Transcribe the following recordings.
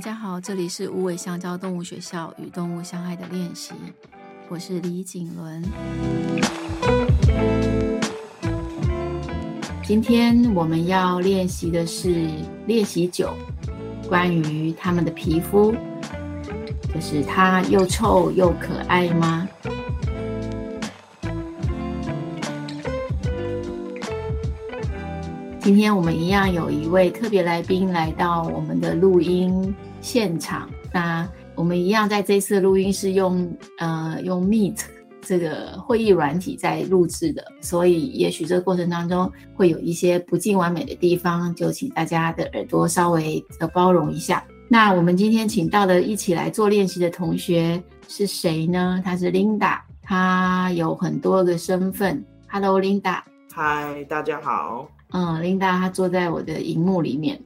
大家好，这里是无尾香蕉动物学校与动物相爱的练习，我是李景伦。今天我们要练习的是练习九，关于它们的皮肤，就是它又臭又可爱吗？今天我们一样有一位特别来宾来到我们的录音现场。那我们一样在这次录音是用呃用 Meet 这个会议软体在录制的，所以也许这个过程当中会有一些不尽完美的地方，就请大家的耳朵稍微的包容一下。那我们今天请到的一起来做练习的同学是谁呢？她是 Linda，她有很多个身份。Hello，Linda。嗨，大家好。嗯，Linda 她坐在我的荧幕里面。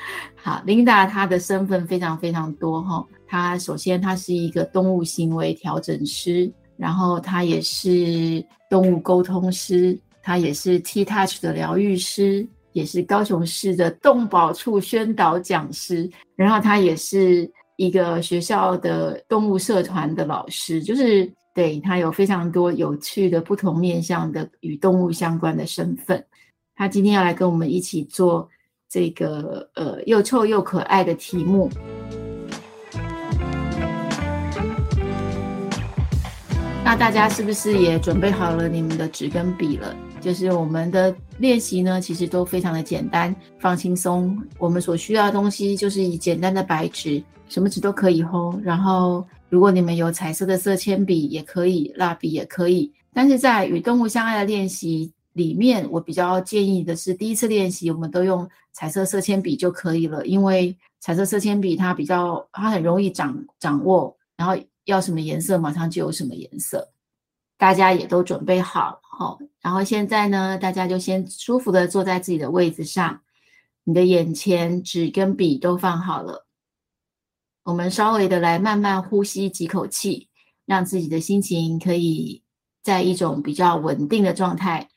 好，Linda 她的身份非常非常多哈。她首先她是一个动物行为调整师，然后她也是动物沟通师，她也是 T-Touch 的疗愈师，也是高雄市的动保处宣导讲师，然后她也是一个学校的动物社团的老师，就是。对，他有非常多有趣的不同面向的与动物相关的身份。他今天要来跟我们一起做这个呃又臭又可爱的题目。那大家是不是也准备好了你们的纸跟笔了？就是我们的练习呢，其实都非常的简单，放轻松。我们所需要的东西就是以简单的白纸，什么纸都可以吼，然后。如果你们有彩色的色铅笔也可以，蜡笔也可以。但是在与动物相爱的练习里面，我比较建议的是，第一次练习我们都用彩色色铅笔就可以了，因为彩色色铅笔它比较，它很容易掌掌握，然后要什么颜色马上就有什么颜色。大家也都准备好，好，然后现在呢，大家就先舒服的坐在自己的位置上，你的眼前纸跟笔都放好了。我们稍微的来慢慢呼吸几口气，让自己的心情可以在一种比较稳定的状态。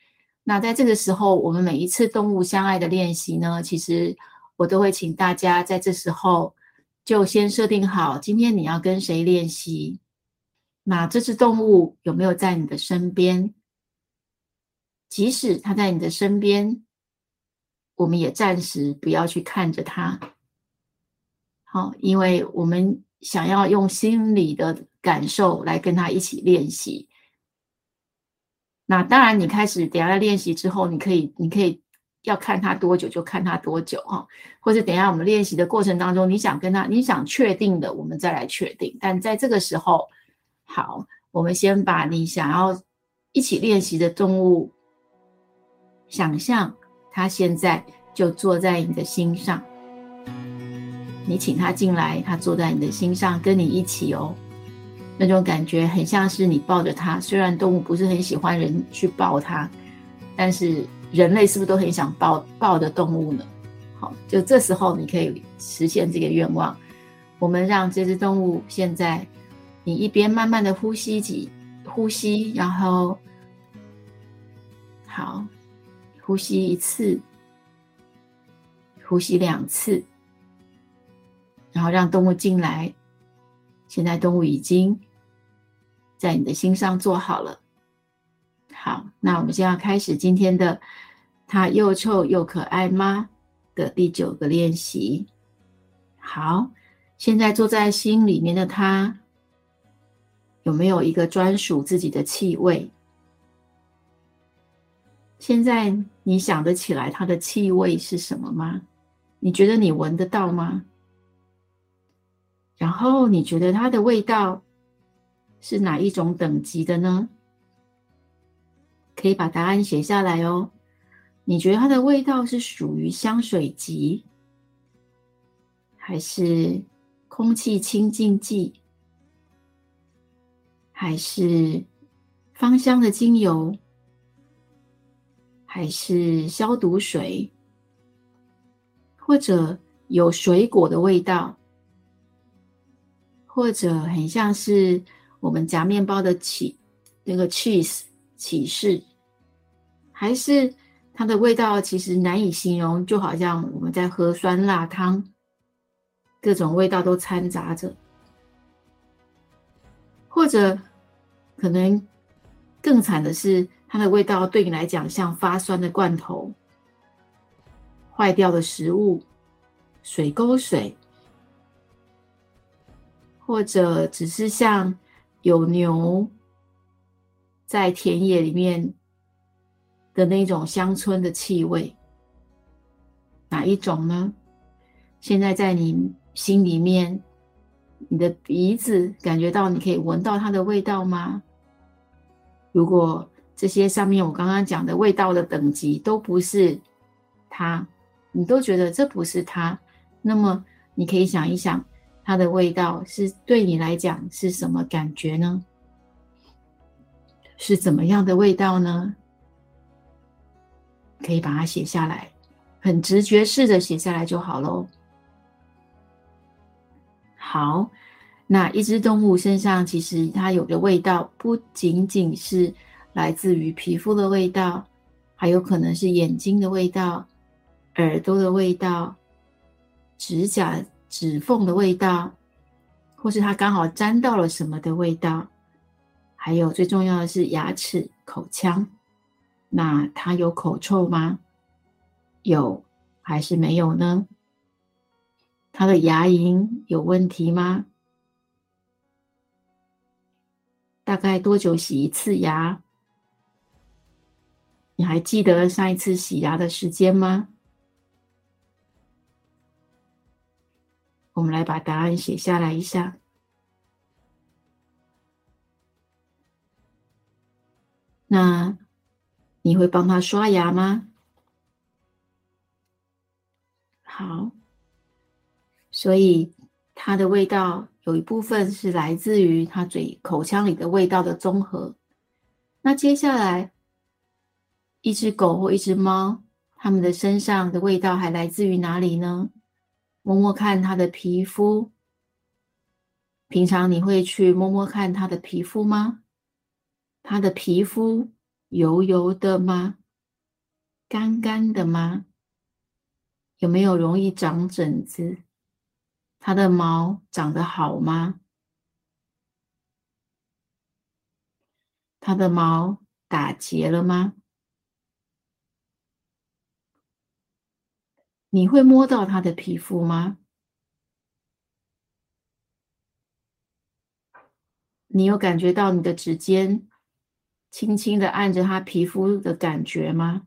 那在这个时候，我们每一次动物相爱的练习呢，其实我都会请大家在这时候就先设定好，今天你要跟谁练习。那这只动物有没有在你的身边？即使它在你的身边，我们也暂时不要去看着它。好，因为我们想要用心里的感受来跟他一起练习。那当然，你开始等下在练习之后，你可以，你可以要看他多久就看他多久哈，或者等下我们练习的过程当中，你想跟他，你想确定的，我们再来确定。但在这个时候，好，我们先把你想要一起练习的动物，想象他现在就坐在你的心上。你请他进来，他坐在你的心上，跟你一起哦。那种感觉很像是你抱着它。虽然动物不是很喜欢人去抱它，但是人类是不是都很想抱抱着动物呢？好，就这时候你可以实现这个愿望。我们让这只动物现在，你一边慢慢的呼吸几呼吸，然后好，呼吸一次，呼吸两次。然后让动物进来。现在动物已经在你的心上做好了。好，那我们现在开始今天的“它又臭又可爱吗”的第九个练习。好，现在坐在心里面的它，有没有一个专属自己的气味？现在你想得起来它的气味是什么吗？你觉得你闻得到吗？然后你觉得它的味道是哪一种等级的呢？可以把答案写下来哦。你觉得它的味道是属于香水级，还是空气清净剂，还是芳香的精油，还是消毒水，或者有水果的味道？或者很像是我们夹面包的起那个 cheese 起司，还是它的味道其实难以形容，就好像我们在喝酸辣汤。各种味道都掺杂着，或者可能更惨的是，它的味道对你来讲像发酸的罐头、坏掉的食物、水沟水，或者只是像有牛在田野里面的那种乡村的气味。哪一种呢？现在在你心里面，你的鼻子感觉到你可以闻到它的味道吗？如果这些上面我刚刚讲的味道的等级都不是它，你都觉得这不是它，那么你可以想一想，它的味道是对你来讲是什么感觉呢？是怎么样的味道呢？可以把它写下来。很直觉式的写下来就好喽。好，那一只动物身上其实它有的味道，不仅仅是来自于皮肤的味道，还有可能是眼睛的味道、耳朵的味道、指甲指缝的味道，或是它刚好沾到了什么的味道，还有最重要的是牙齿、口腔。那它有口臭吗？有还是没有呢？他的牙龈有问题吗？大概多久洗一次牙？你还记得上一次洗牙的时间吗？我们来把答案写下来一下。那你会帮他刷牙吗？好，所以它的味道有一部分是来自于它嘴口腔里的味道的综合。那接下来，一只狗或一只猫，它们的身上的味道还来自于哪里呢？摸摸看它的皮肤。平常你会去摸摸看它的皮肤吗？它的皮肤油油的吗？干干的吗？有没有容易长疹子？它的毛长得好吗？它的毛打结了吗？你会摸到他的皮肤吗？你有感觉到你的指尖轻轻的按着他皮肤的感觉吗？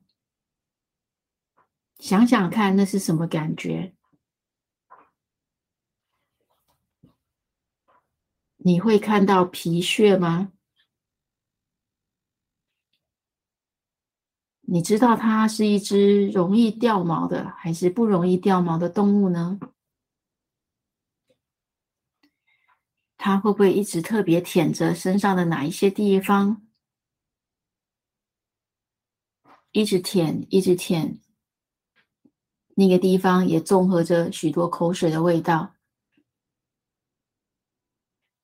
想想看，那是什么感觉？你会看到皮屑吗？你知道它是一只容易掉毛的，还是不容易掉毛的动物呢？它会不会一直特别舔着身上的哪一些地方？一直舔，一直舔。那个地方也综合着许多口水的味道，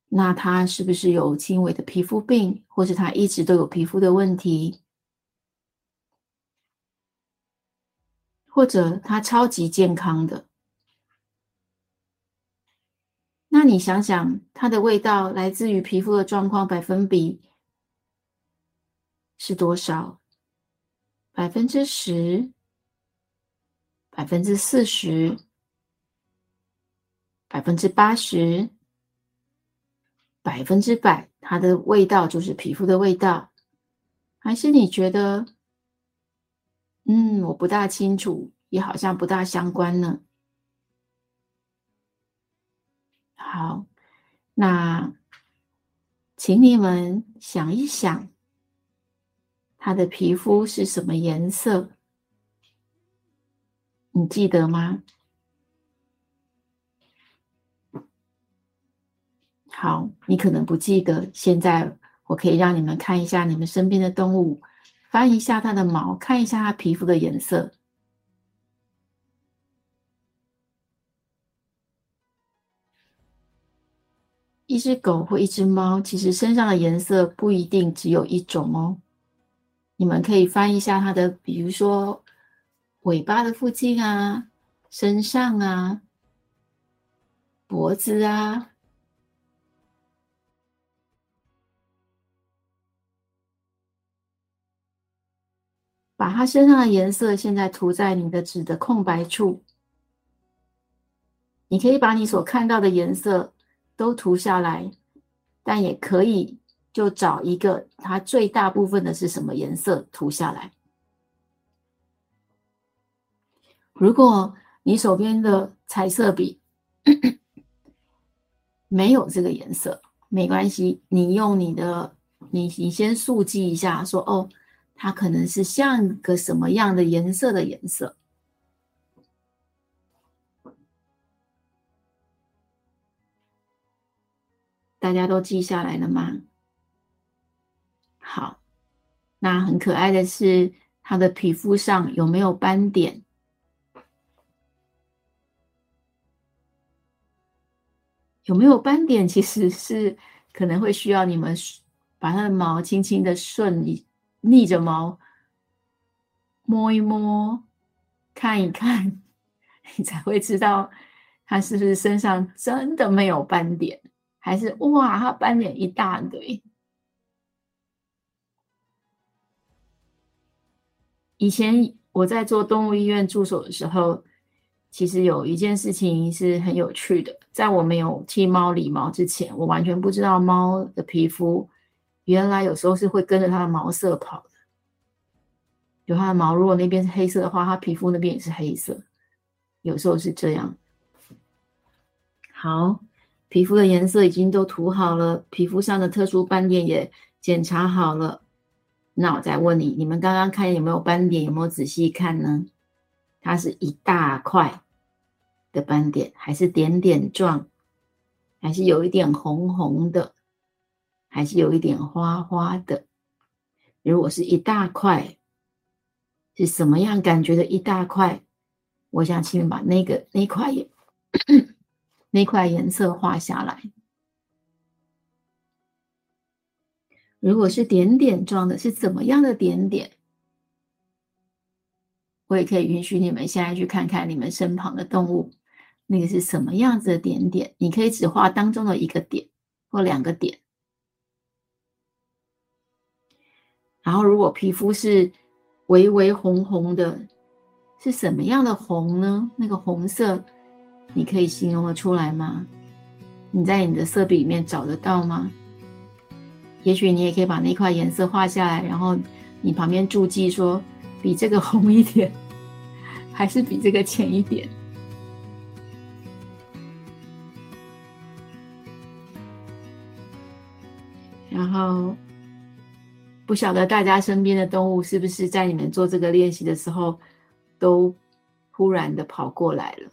那它是不是有轻微的皮肤病，或是它一直都有皮肤的问题，或者他超级健康的？那你想想，它的味道来自于皮肤的状况百分比是多少？百分之十？百分之四十，百分之八十，百分之百，它的味道就是皮肤的味道，还是你觉得，嗯，我不大清楚，也好像不大相关呢？好，那请你们想一想，它的皮肤是什么颜色？你记得吗？好，你可能不记得。现在我可以让你们看一下你们身边的动物，翻一下它的毛，看一下它皮肤的颜色。一只狗或一只猫，其实身上的颜色不一定只有一种哦。你们可以翻一下它的，比如说。尾巴的附近啊，身上啊，脖子啊，把它身上的颜色现在涂在你的纸的空白处。你可以把你所看到的颜色都涂下来，但也可以就找一个它最大部分的是什么颜色涂下来。如果你手边的彩色笔没有这个颜色，没关系，你用你的，你你先速记一下，说哦，它可能是像个什么样的颜色的颜色。大家都记下来了吗？好，那很可爱的是，它的皮肤上有没有斑点？有没有斑点？其实是可能会需要你们把它的毛轻轻的顺一逆着毛摸一摸，看一看，你才会知道它是不是身上真的没有斑点。还是哇，它斑点一大堆。以前我在做动物医院助手的时候，其实有一件事情是很有趣的。在我没有替猫理毛之前，我完全不知道猫的皮肤原来有时候是会跟着它的毛色跑的。有它的毛，如果那边是黑色的话，它皮肤那边也是黑色。有时候是这样。好。皮肤的颜色已经都涂好了，皮肤上的特殊斑点也检查好了。那我再问你，你们刚刚看有没有斑点？有没有仔细看呢？它是一大块的斑点，还是点点状？还是有一点红红的？还是有一点花花的？如果是一大块，是什么样感觉的一大块？我想请你把那个那块也。那块颜色画下来。如果是点点状的，是怎么样的点点？我也可以允许你们现在去看看你们身旁的动物，那个是什么样子的点点？你可以只画当中的一个点或两个点。然后，如果皮肤是微微红红的，是什么样的红呢？那个红色。你可以形容的出来吗？你在你的色笔里面找得到吗？也许你也可以把那块颜色画下来，然后你旁边注记说，比这个红一点，还是比这个浅一点。然后，不晓得大家身边的动物是不是在你们做这个练习的时候，都忽然的跑过来了。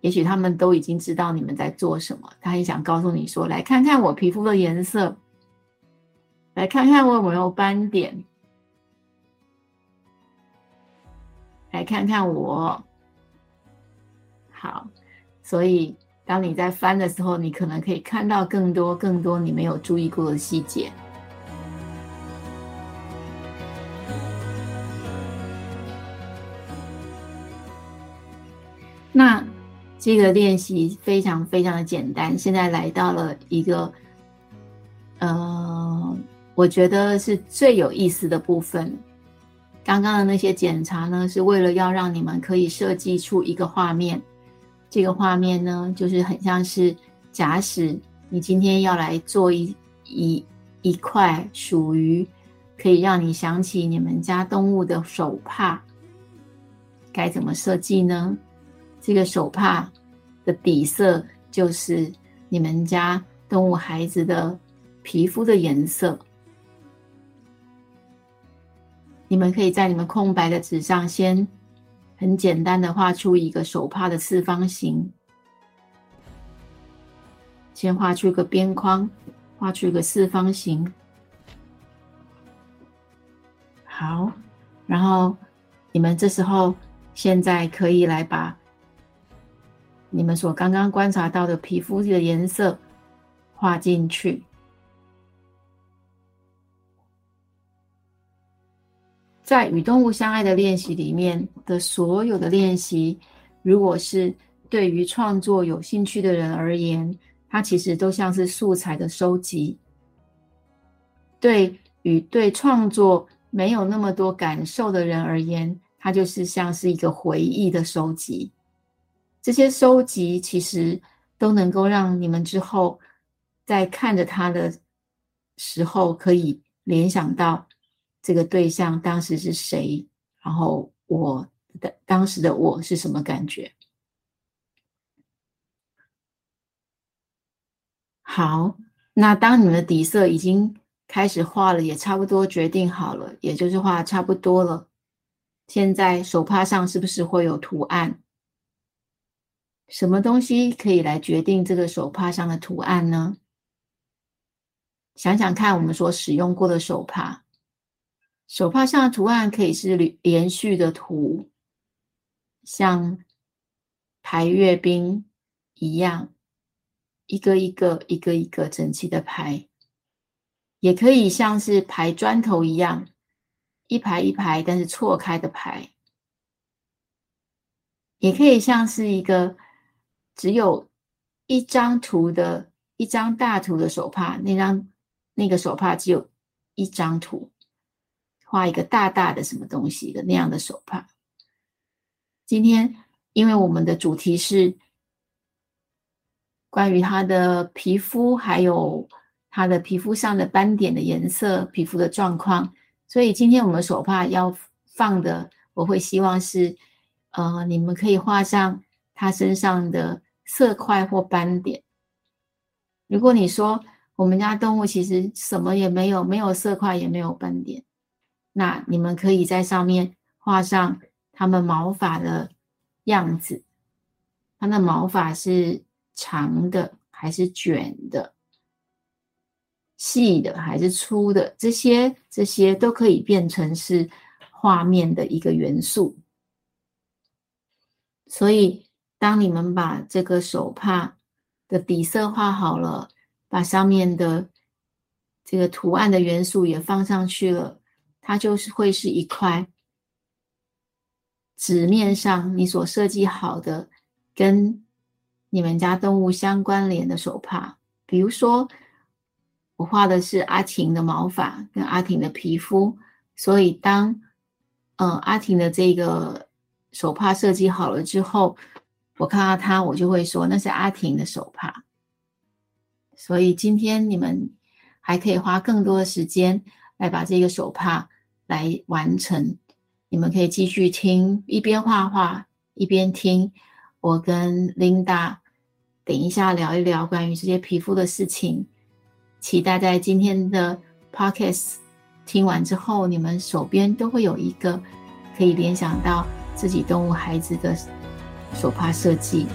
也许他们都已经知道你们在做什么，他也想告诉你说：“来看看我皮肤的颜色，来看看我有没有斑点，来看看我。”好，所以当你在翻的时候，你可能可以看到更多更多你没有注意过的细节。那。这个练习非常非常的简单。现在来到了一个，呃，我觉得是最有意思的部分。刚刚的那些检查呢，是为了要让你们可以设计出一个画面。这个画面呢，就是很像是，假使你今天要来做一一一块属于可以让你想起你们家动物的手帕，该怎么设计呢？这个手帕的底色就是你们家动物孩子的皮肤的颜色。你们可以在你们空白的纸上先很简单的画出一个手帕的四方形，先画出一个边框，画出一个四方形。好，然后你们这时候现在可以来把。你们所刚刚观察到的皮肤的颜色画进去，在与动物相爱的练习里面的所有的练习，如果是对于创作有兴趣的人而言，它其实都像是素材的收集。对于对创作没有那么多感受的人而言，它就是像是一个回忆的收集。这些收集其实都能够让你们之后在看着它的时候，可以联想到这个对象当时是谁，然后我的当时的我是什么感觉。好，那当你们的底色已经开始画了，也差不多决定好了，也就是画差不多了。现在手帕上是不是会有图案？什么东西可以来决定这个手帕上的图案呢？想想看，我们所使用过的手帕，手帕上的图案可以是连续的图，像排阅兵一样。一个一个、一个一个整齐的排，也可以像是排砖头一样，一排一排，但是错开的排。也可以像是一个只有一张图的一张大图的手帕，那张那个手帕只有一张图，画一个大大的什么东西的那样的手帕。今天，因为我们的主题是。关于他的皮肤，还有他的皮肤上的斑点的颜色、皮肤的状况，所以今天我们手帕要放的，我会希望是，呃，你们可以画上他身上的色块或斑点。如果你说我们家动物其实什么也没有，没有色块，也没有斑点，那你们可以在上面画上它们毛发的样子，它的毛发是。长的还是卷的，细的还是粗的，这些这些都可以变成是画面的一个元素。所以，当你们把这个手帕的底色画好了，把上面的这个图案的元素也放上去了，它就是会是一块纸面上你所设计好的跟。你们家动物相关联的手帕，比如说我画的是阿婷的毛发跟阿婷的皮肤，所以当嗯阿婷的这个手帕设计好了之后，我看到它，我就会说那是阿婷的手帕。所以今天你们还可以花更多的时间来把这个手帕来完成。你们可以继续听，一边画画一边听我跟 Linda。等一下，聊一聊关于这些皮肤的事情。期待在今天的 podcast 听完之后，你们手边都会有一个可以联想到自己动物孩子的手帕设计。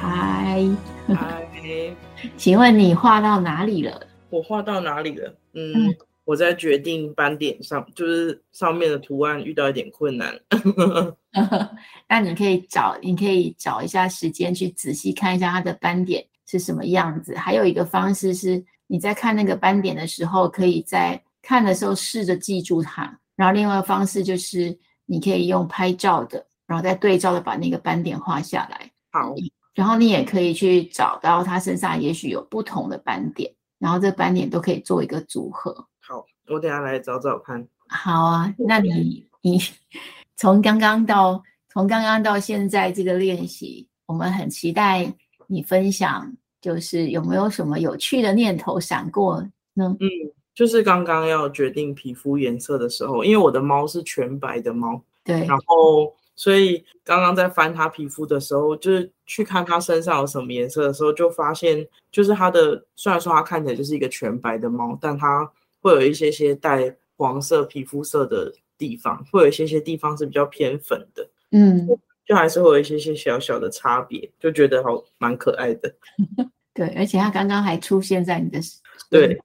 嗨，嗨，请问你画到哪里了？我画到哪里了？嗯。嗯我在决定斑点上，就是上面的图案遇到一点困难。那你可以找，你可以找一下时间去仔细看一下它的斑点是什么样子。还有一个方式是，你在看那个斑点的时候，可以在看的时候试着记住它。然后另外一个方式就是，你可以用拍照的，然后再对照的把那个斑点画下来。好，然后你也可以去找到它身上也许有不同的斑点，然后这斑点都可以做一个组合。好，我等下来找找看。好啊，那你你 从刚刚到从刚刚到现在这个练习，我们很期待你分享，就是有没有什么有趣的念头闪过呢？嗯，就是刚刚要决定皮肤颜色的时候，因为我的猫是全白的猫，对，然后所以刚刚在翻它皮肤的时候，就是去看它身上有什么颜色的时候，就发现就是它的虽然说它看起来就是一个全白的猫，但它会有一些些带黄色皮肤色的地方，会有一些些地方是比较偏粉的，嗯，就还是会有一些些小小的差别，就觉得好蛮可爱的。对，而且它刚刚还出现在你的，对，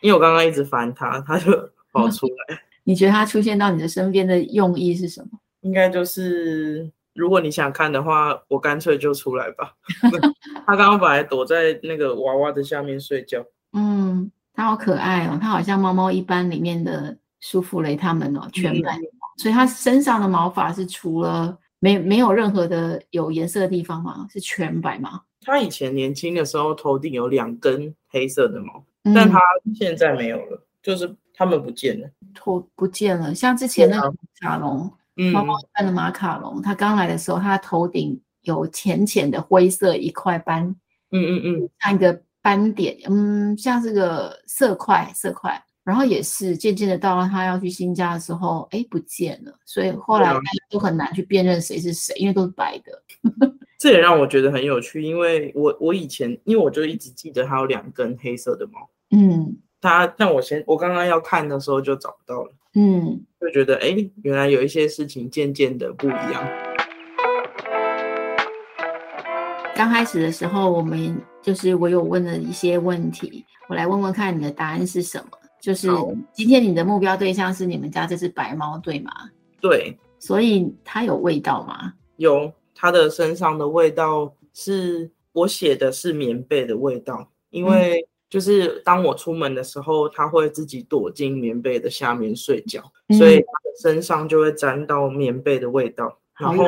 因为我刚刚一直烦他，他就跑出来。你觉得他出现到你的身边的用意是什么？应该就是如果你想看的话，我干脆就出来吧。他刚刚本来躲在那个娃娃的下面睡觉，嗯。他好可爱哦，他好像猫猫一般里面的舒芙蕾他们哦，全白，嗯、所以它身上的毛发是除了没没有任何的有颜色的地方吗？是全白吗？他以前年轻的时候头顶有两根黑色的毛，嗯、但他现在没有了，就是他们不见了，头不见了。像之前那个马卡龙，猫猫扮的马卡龙，他刚来的时候，他头顶有浅浅的灰色一块斑，嗯嗯嗯，像一个斑点，嗯，像这个色块色块。然后也是渐渐的到了他要去新家的时候，哎，不见了。所以后来大家都很难去辨认谁是谁，因为都是白的。这也让我觉得很有趣，因为我我以前因为我就一直记得他有两根黑色的毛，嗯，他像我先我刚刚要看的时候就找不到了，嗯，就觉得哎，原来有一些事情渐渐的不一样。刚开始的时候，我们就是我有问了一些问题，我来问问看你的答案是什么。就是今天你的目标对象是你们家这只白猫，对吗？对，所以它有味道吗？有，它的身上的味道是我写的是棉被的味道，因为就是当我出门的时候，它会自己躲进棉被的下面睡觉，嗯、所以身上就会沾到棉被的味道，然后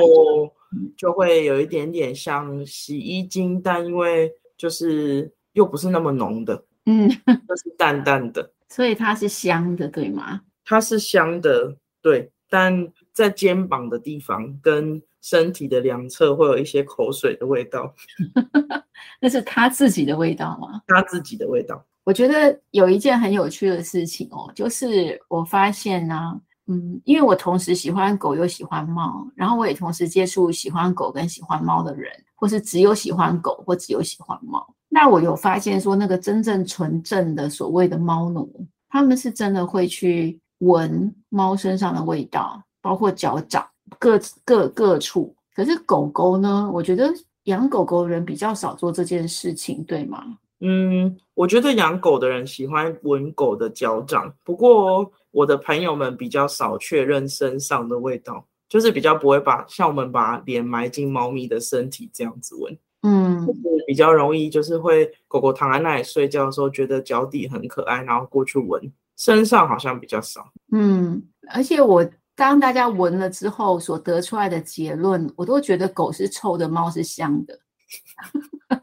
就会有一点点像洗衣精，但因为就是又不是那么浓的，嗯，就是淡淡的。所以它是香的，对吗？它是香的，对。但在肩膀的地方跟身体的两侧会有一些口水的味道。那是他自己的味道吗？他自己的味道。我觉得有一件很有趣的事情哦，就是我发现呢、啊，嗯，因为我同时喜欢狗又喜欢猫，然后我也同时接触喜欢狗跟喜欢猫的人，或是只有喜欢狗或只有喜欢猫。那我有发现说，那个真正纯正的所谓的猫奴，他们是真的会去闻猫身上的味道，包括脚掌各各各处。可是狗狗呢？我觉得养狗狗的人比较少做这件事情，对吗？嗯，我觉得养狗的人喜欢闻狗的脚掌，不过我的朋友们比较少确认身上的味道，就是比较不会把像我们把脸埋进猫咪的身体这样子闻。嗯，比较容易，就是会狗狗躺在那里睡觉的时候，觉得脚底很可爱，然后过去闻，身上好像比较少。嗯，而且我当大家闻了之后所得出来的结论，我都觉得狗是臭的，猫是香的。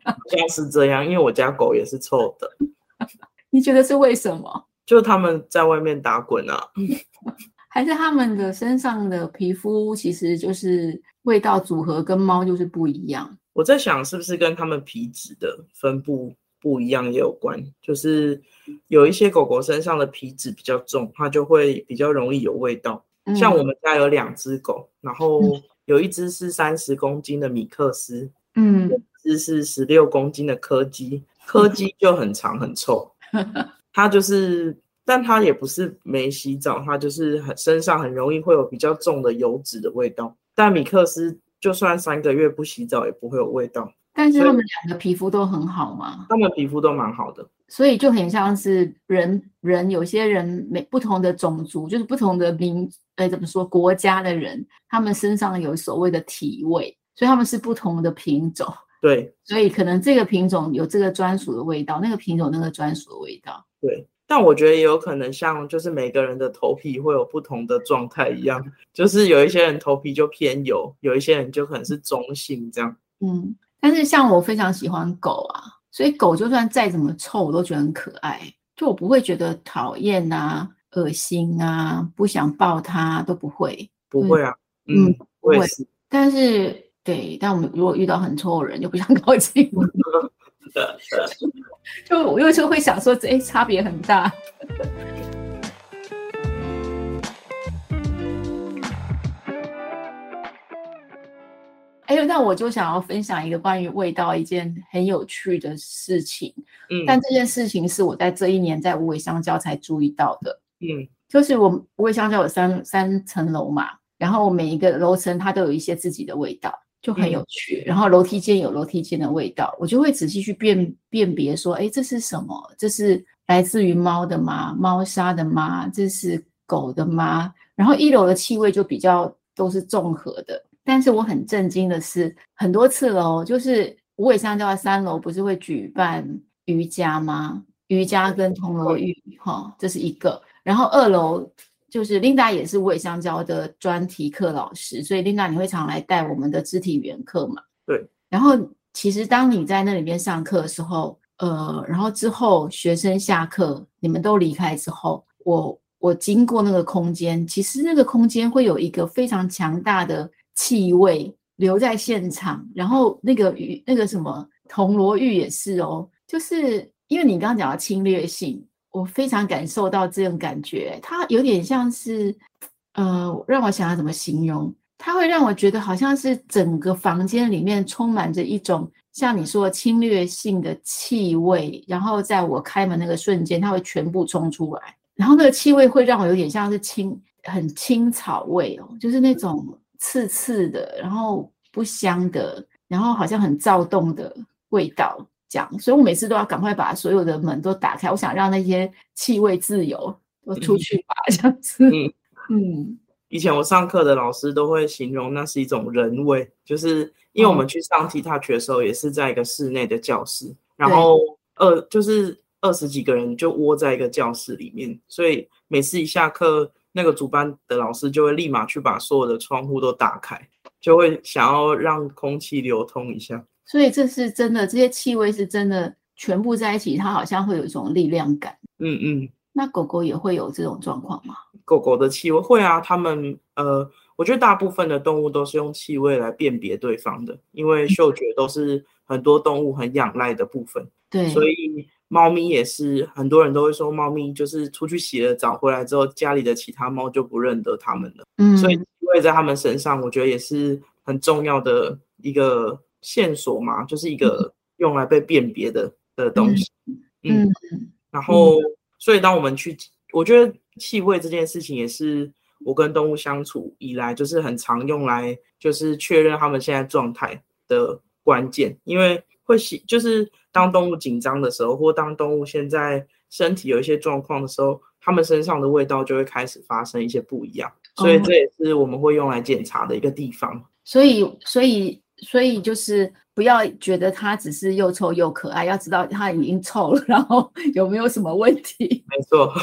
好像是这样，因为我家狗也是臭的。你觉得是为什么？就他们在外面打滚啊，还是他们的身上的皮肤其实就是味道组合跟猫就是不一样？我在想，是不是跟它们皮脂的分布不一样也有关？就是有一些狗狗身上的皮脂比较重，它就会比较容易有味道。嗯、像我们家有两只狗，然后有一只是三十公斤的米克斯，嗯，有一只是十六公斤的柯基，柯基就很长很臭。它就是，但它也不是没洗澡，它就是很身上很容易会有比较重的油脂的味道。但米克斯。就算三个月不洗澡也不会有味道，但是他们两个皮肤都很好嘛，他们皮肤都蛮好的，所以就很像是人人有些人每不同的种族，就是不同的民，哎，怎么说国家的人，他们身上有所谓的体味，所以他们是不同的品种，对，所以可能这个品种有这个专属的味道，那个品种那个专属的味道，对。但我觉得也有可能像就是每个人的头皮会有不同的状态一样，就是有一些人头皮就偏油，有一些人就可能是中性这样。嗯，但是像我非常喜欢狗啊，所以狗就算再怎么臭，我都觉得很可爱，就我不会觉得讨厌啊、恶心啊、不想抱它都不会。不会啊，嗯，嗯不会。但是对，但我们如果遇到很臭的人，就不想 靠近。就我有时候会想说，哎，差别很大。哎呦，那我就想要分享一个关于味道一件很有趣的事情。嗯，但这件事情是我在这一年在无尾香蕉才注意到的。嗯，就是我无尾香蕉有三三层楼嘛，然后每一个楼层它都有一些自己的味道。就很有趣，然后楼梯间有楼梯间的味道，我就会仔细去辨辨别说，哎，这是什么？这是来自于猫的吗？猫砂的吗？这是狗的吗？然后一楼的气味就比较都是综合的，但是我很震惊的是，很多次哦，就是五尾香蕉的三楼不是会举办瑜伽吗？瑜伽跟铜锣浴，哈、哦，这是一个，然后二楼就是 Linda 也是五尾香蕉的专题课老师，所以 Linda 你会常来带我们的肢体语言课嘛？对。然后其实当你在那里面上课的时候，呃，然后之后学生下课，你们都离开之后，我我经过那个空间，其实那个空间会有一个非常强大的气味留在现场，然后那个鱼那个什么铜锣玉也是哦，就是因为你刚刚讲的侵略性。我非常感受到这种感觉，它有点像是，呃，让我想要怎么形容？它会让我觉得好像是整个房间里面充满着一种像你说的侵略性的气味，然后在我开门那个瞬间，它会全部冲出来，然后那个气味会让我有点像是青很青草味哦，就是那种刺刺的，然后不香的，然后好像很躁动的味道。讲，所以我每次都要赶快把所有的门都打开，我想让那些气味自由都出去吧，嗯、这样子。嗯 嗯。以前我上课的老师都会形容那是一种人味，就是因为我们去上 TTouch 的时候，也是在一个室内的教室，嗯、然后二就是二十几个人就窝在一个教室里面，所以每次一下课，那个主班的老师就会立马去把所有的窗户都打开，就会想要让空气流通一下。所以这是真的，这些气味是真的全部在一起，它好像会有一种力量感。嗯嗯。那狗狗也会有这种状况吗？狗狗的气味会啊，它们呃，我觉得大部分的动物都是用气味来辨别对方的，因为嗅觉都是很多动物很仰赖的部分。对。所以猫咪也是，很多人都会说，猫咪就是出去洗了澡回来之后，家里的其他猫就不认得它们了。嗯。所以气味在它们身上，我觉得也是很重要的一个。线索嘛，就是一个用来被辨别的的东西。嗯，嗯，然后，所以当我们去，我觉得气味这件事情也是我跟动物相处以来，就是很常用来，就是确认它们现在状态的关键。因为会洗，就是当动物紧张的时候，或当动物现在身体有一些状况的时候，它们身上的味道就会开始发生一些不一样。所以这也是我们会用来检查的一个地方。所以，所以。所以就是不要觉得它只是又臭又可爱，要知道它已经臭了，然后 有没有什么问题？没错，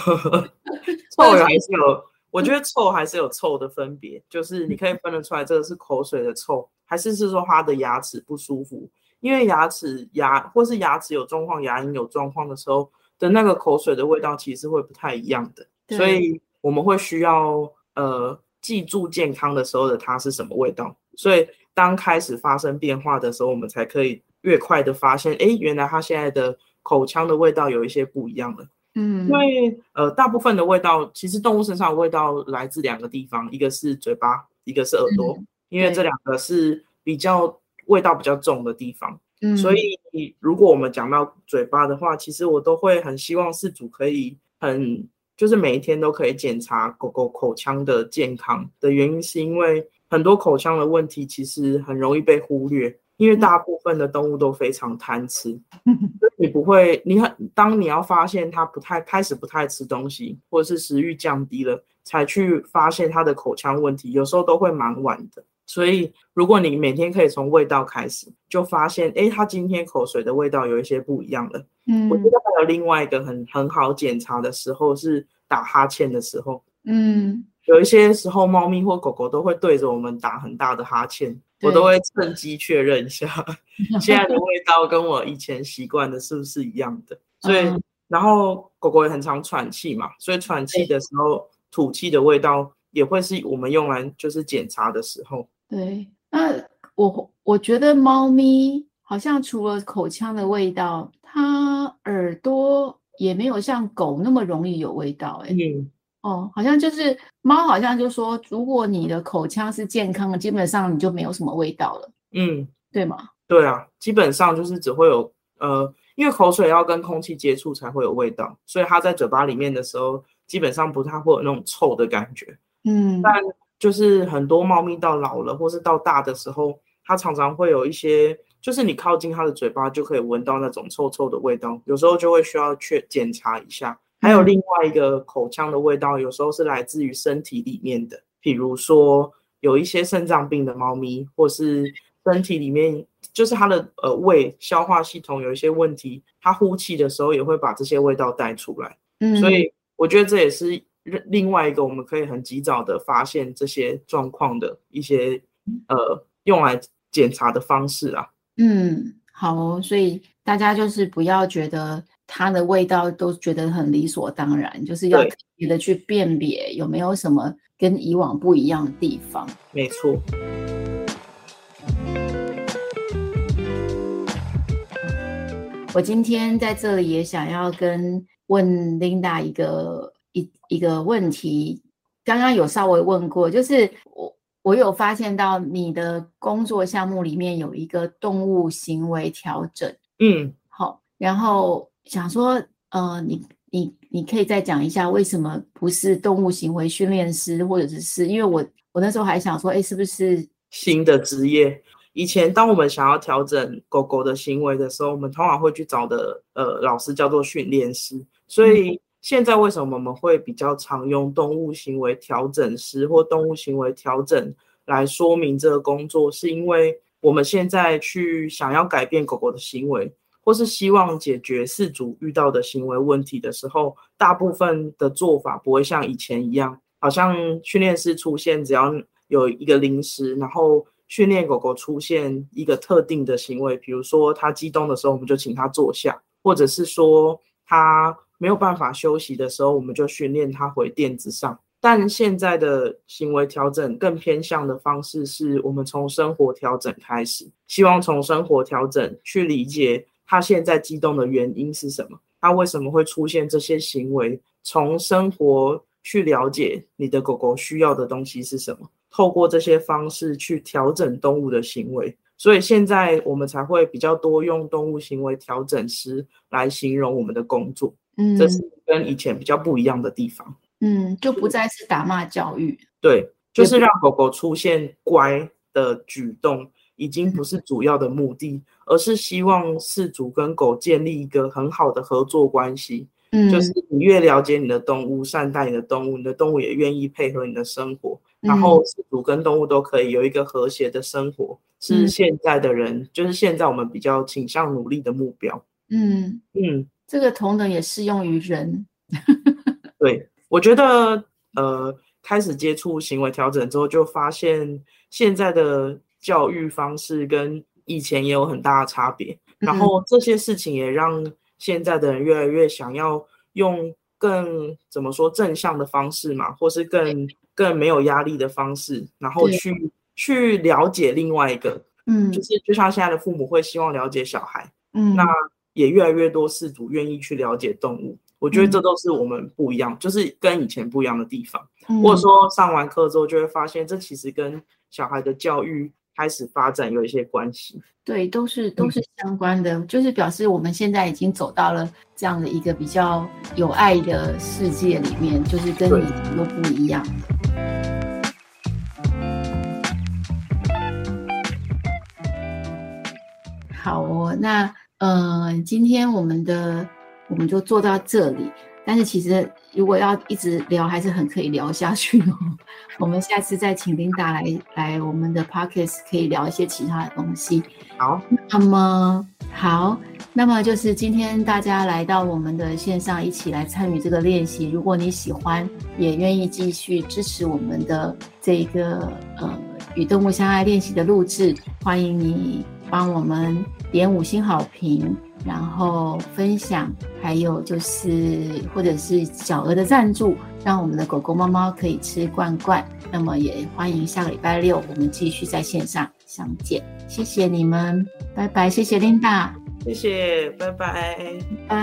臭还是有，我觉得臭还是有臭的分别，就是你可以分得出来，这个是口水的臭，还是是说它的牙齿不舒服？因为牙齿牙或是牙齿有状况，牙龈有状况的时候的那个口水的味道其实会不太一样的，所以我们会需要呃记住健康的时候的它是什么味道，所以。当开始发生变化的时候，我们才可以越快的发现，哎，原来它现在的口腔的味道有一些不一样了。嗯，因为呃，大部分的味道其实动物身上的味道来自两个地方，一个是嘴巴，一个是耳朵，嗯、因为这两个是比较味道比较重的地方。嗯，所以如果我们讲到嘴巴的话，其实我都会很希望饲主可以很就是每一天都可以检查狗狗口腔的健康的原因，是因为。很多口腔的问题其实很容易被忽略，因为大部分的动物都非常贪吃。你不会，你很当你要发现它不太开始不太吃东西，或者是食欲降低了，才去发现它的口腔问题，有时候都会蛮晚的。所以，如果你每天可以从味道开始，就发现，哎，它今天口水的味道有一些不一样了。嗯，我觉得还有另外一个很很好检查的时候是打哈欠的时候。嗯。有一些时候，猫咪或狗狗都会对着我们打很大的哈欠，我都会趁机确认一下 现在的味道跟我以前习惯的是不是一样的。所以，然后狗狗也很常喘气嘛，所以喘气的时候吐气的味道也会是我们用来就是检查的时候。对，那我我觉得猫咪好像除了口腔的味道，它耳朵也没有像狗那么容易有味道，欸，哎。嗯哦，好像就是猫，好像就说，如果你的口腔是健康的，基本上你就没有什么味道了。嗯，对吗？对啊，基本上就是只会有呃，因为口水要跟空气接触才会有味道，所以它在嘴巴里面的时候，基本上不太会有那种臭的感觉。嗯，但就是很多猫咪到老了或是到大的时候，它常常会有一些，就是你靠近它的嘴巴就可以闻到那种臭臭的味道，有时候就会需要去检查一下。还有另外一个口腔的味道，有时候是来自于身体里面的，比如说有一些肾脏病的猫咪，或是身体里面就是它的呃胃消化系统有一些问题，它呼气的时候也会把这些味道带出来。嗯，所以我觉得这也是另外一个我们可以很及早的发现这些状况的一些呃用来检查的方式啊。嗯，好哦，所以大家就是不要觉得它的味道都觉得很理所当然，就是要特别的去辨别有没有什么跟以往不一样的地方。没错。我今天在这里也想要跟问 Linda 一个一一个问题，刚刚有稍微问过，就是我我有发现到你的工作项目里面有一个动物行为调整，嗯，好，然后想说，呃，你你你可以再讲一下为什么不是动物行为训练师，或者是是因为我我那时候还想说，哎，是不是新的职业？以前，当我们想要调整狗狗的行为的时候，我们通常会去找的呃老师叫做训练师。所以现在为什么我们会比较常用动物行为调整师或动物行为调整来说明这个工作？是因为我们现在去想要改变狗狗的行为，或是希望解决饲主遇到的行为问题的时候，大部分的做法不会像以前一样，好像训练师出现，只要有一个零食，然后。训练狗狗出现一个特定的行为，比如说它激动的时候，我们就请它坐下；或者是说它没有办法休息的时候，我们就训练它回垫子上。但现在的行为调整更偏向的方式是，我们从生活调整开始，希望从生活调整去理解它现在激动的原因是什么，它为什么会出现这些行为，从生活去了解你的狗狗需要的东西是什么。透过这些方式去调整动物的行为，所以现在我们才会比较多用动物行为调整师来形容我们的工作。嗯，这是跟以前比较不一样的地方。嗯，就不再是打骂教育。对，就是让狗狗出现乖的举动，已经不是主要的目的，而是希望饲主跟狗建立一个很好的合作关系。嗯，就是你越了解你的动物，善待你的动物，你的动物也愿意配合你的生活。然后，饲主跟动物都可以有一个和谐的生活，嗯、是现在的人，就是现在我们比较倾向努力的目标。嗯嗯，这个同等也适用于人。对，我觉得，呃，开始接触行为调整之后，就发现现在的教育方式跟以前也有很大的差别。然后这些事情也让现在的人越来越想要用更怎么说正向的方式嘛，或是更。更没有压力的方式，然后去去了解另外一个，嗯，就是就像现在的父母会希望了解小孩，嗯，那也越来越多饲主愿意去了解动物，我觉得这都是我们不一样，就是跟以前不一样的地方。嗯，或者说上完课之后就会发现，这其实跟小孩的教育开始发展有一些关系。对，都是都是相关的，嗯，就是表示我们现在已经走到了这样的一个比较有爱的世界里面，就是跟以前都不一样。好哦，那嗯、呃，今天我们的我们就做到这里。但是其实如果要一直聊，还是很可以聊下去哦。我们下次再请 Linda 来来我们的 Podcast，可以聊一些其他的东西。好，那么好，那么就是今天大家来到我们的线上，一起来参与这个练习。如果你喜欢，也愿意继续支持我们的这个呃与动物相爱练习的录制，欢迎你。帮我们点五星好评，然后分享，还有就是或者是小额的赞助，让我们的狗狗猫猫可以吃罐罐。那么也欢迎下个礼拜六我们继续在线上相见，谢谢你们，拜拜。谢谢 Linda，谢谢，拜拜，拜。